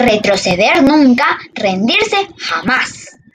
retroceder nunca, rendirse jamás.